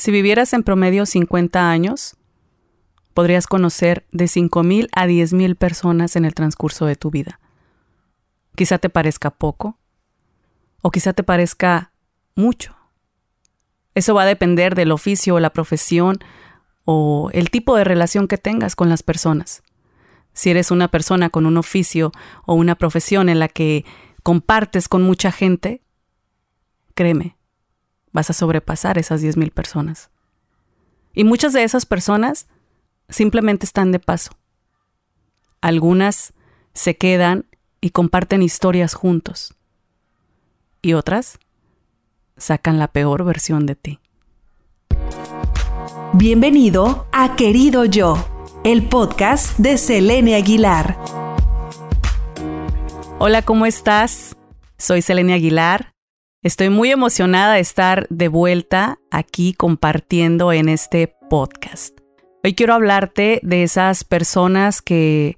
Si vivieras en promedio 50 años, podrías conocer de 5.000 a 10.000 personas en el transcurso de tu vida. Quizá te parezca poco o quizá te parezca mucho. Eso va a depender del oficio o la profesión o el tipo de relación que tengas con las personas. Si eres una persona con un oficio o una profesión en la que compartes con mucha gente, créeme, vas a sobrepasar esas 10.000 personas. Y muchas de esas personas simplemente están de paso. Algunas se quedan y comparten historias juntos. Y otras sacan la peor versión de ti. Bienvenido a Querido Yo, el podcast de Selene Aguilar. Hola, ¿cómo estás? Soy Selene Aguilar. Estoy muy emocionada de estar de vuelta aquí compartiendo en este podcast. Hoy quiero hablarte de esas personas que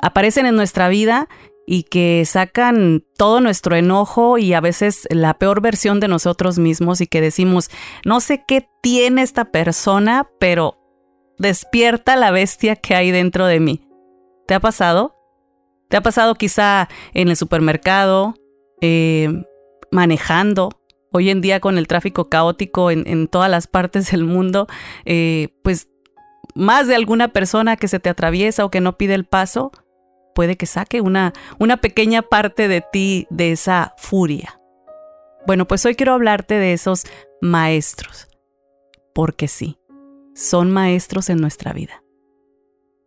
aparecen en nuestra vida y que sacan todo nuestro enojo y a veces la peor versión de nosotros mismos y que decimos, no sé qué tiene esta persona, pero despierta la bestia que hay dentro de mí. ¿Te ha pasado? ¿Te ha pasado quizá en el supermercado, eh, manejando? Hoy en día con el tráfico caótico en, todas las partes del mundo, eh, pues más de alguna persona que se te atraviesa o que no pide el paso, puede que saque una, una pequeña parte de ti de esa furia. Bueno, pues hoy quiero hablarte de esos maestros, porque sí, son maestros en nuestra vida.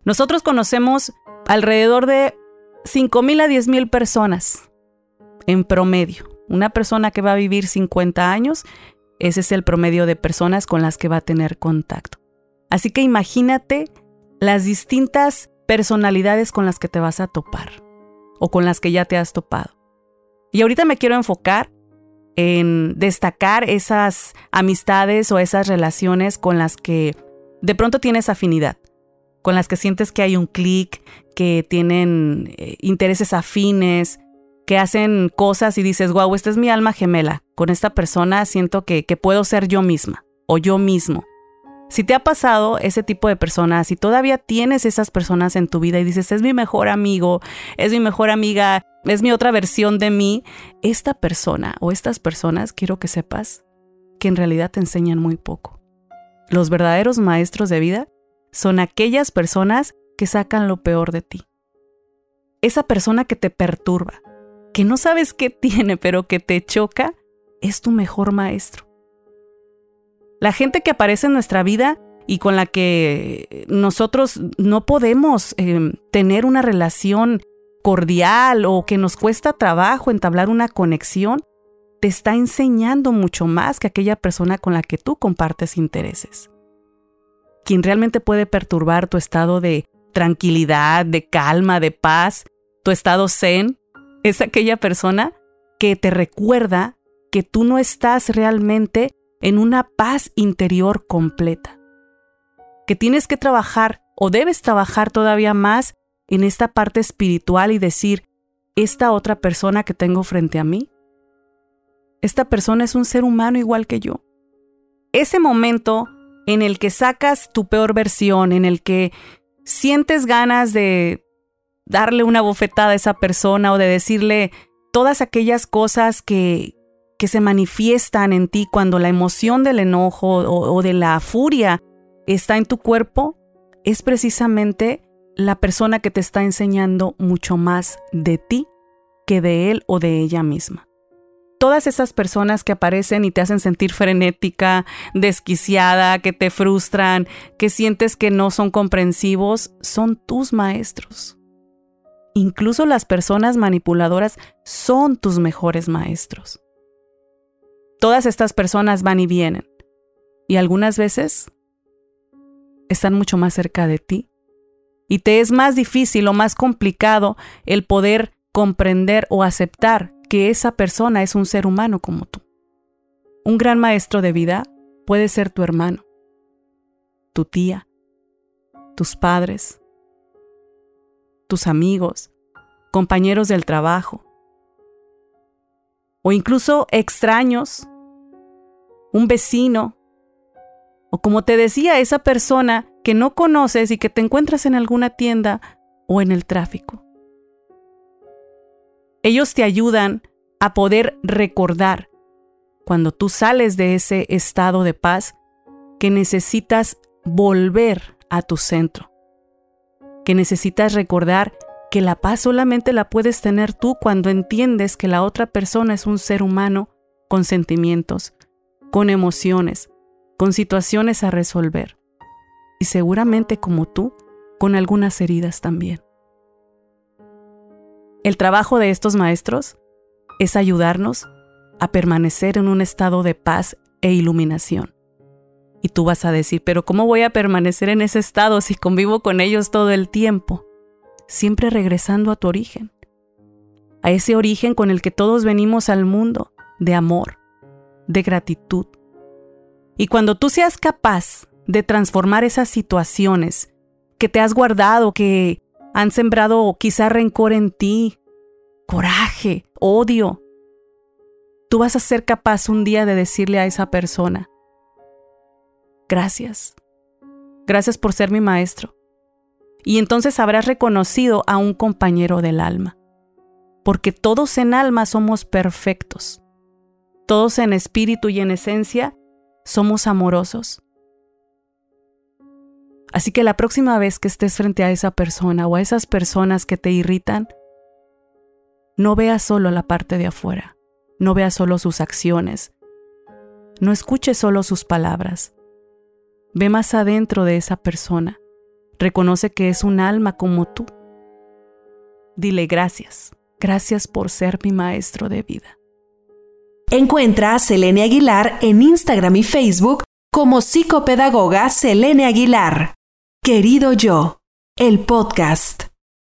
Nosotros conocemos alrededor de 5.000 a 10.000 personas en promedio. Una persona que va a vivir 50 años, ese es el promedio de personas con las que va a tener contacto. Así que imagínate las distintas personalidades con las que te vas a topar o con las que ya te has topado. Y ahorita me quiero enfocar en destacar esas amistades o esas relaciones con las que de pronto tienes afinidad, con las que sientes que hay un clic, que tienen eh, intereses afines, que hacen cosas y dices, wow, esta es mi alma gemela. Con esta persona siento que, que puedo ser yo misma o yo mismo. Si te ha pasado ese tipo de personas, si todavía tienes esas personas en tu vida y dices, es mi mejor amigo, es mi mejor amiga, es mi otra versión de mí, esta persona o estas personas quiero que sepas que en realidad te enseñan muy poco. Los verdaderos maestros de vida son aquellas personas que sacan lo peor de ti. Esa persona que te perturba, que no sabes qué tiene, pero que te choca, es tu mejor maestro. La gente que aparece en nuestra vida y con la que nosotros no podemos em, tener una relación cordial o que nos cuesta trabajo entablar una conexión, te está enseñando mucho más que aquella persona con la que tú compartes intereses. Quien realmente puede perturbar tu estado de tranquilidad, de calma, de paz, tu estado zen, es aquella persona que te recuerda que tú no estás realmente en una paz interior completa. Que tienes que trabajar o debes trabajar todavía más en esta parte espiritual y decir, esta otra persona que tengo frente a mí, esta persona es un ser humano igual que yo. Ese momento en el que sacas tu peor versión, en el que sientes ganas de darle una bofetada a esa persona o de decirle todas aquellas cosas que, que se manifiestan en ti cuando la emoción del enojo o, de la furia está en tu cuerpo, es precisamente la persona que te está enseñando mucho más de ti que de él o de ella misma. Todas esas personas que aparecen y te hacen sentir frenética, desquiciada, que te frustran, que sientes que no son comprensivos, son tus maestros. Incluso las personas manipuladoras son tus mejores maestros. Todas estas personas van y vienen. Y algunas veces están mucho más cerca de ti. Y te es más difícil o más complicado el poder comprender o aceptar que esa persona es un ser humano como tú. Un gran maestro de vida puede ser tu hermano, tu tía, tus padres, tus amigos, compañeros del trabajo, o incluso extraños, un vecino, O como te decía, esa persona que no conoces y que te encuentras en alguna tienda o en el tráfico. Ellos te ayudan a poder recordar cuando tú sales de ese estado de paz que necesitas volver a tu centro, que necesitas recordar que la paz solamente la puedes tener tú cuando entiendes que la otra persona es un ser humano con sentimientos, con emociones, con situaciones a resolver y seguramente como tú, con algunas heridas también. El trabajo de estos maestros es ayudarnos a permanecer en un estado de paz e iluminación. Y tú vas a decir, pero ¿cómo voy a permanecer en ese estado si convivo con ellos todo el tiempo? Siempre regresando a tu origen, a ese origen con el que todos venimos al mundo, de amor, de gratitud. Y cuando tú seas capaz de transformar esas situaciones que te has guardado, que han sembrado quizá rencor en ti, coraje, odio, tú vas a ser capaz un día de decirle a esa persona, gracias, gracias por ser mi maestro. Y entonces habrás reconocido a un compañero del alma, porque todos en alma somos perfectos, todos en espíritu y en esencia somos amorosos. Así que la próxima vez que estés frente a esa persona o a esas personas que te irritan, no veas solo la parte de afuera, no veas solo sus acciones, no escuches solo sus palabras. Ve más adentro de esa persona. Reconoce que es un alma como tú. Dile gracias. Gracias por ser mi maestro de vida. Encuentra a Selene Aguilar en Instagram y Facebook como psicopedagoga Selene Aguilar. Querido yo, el podcast.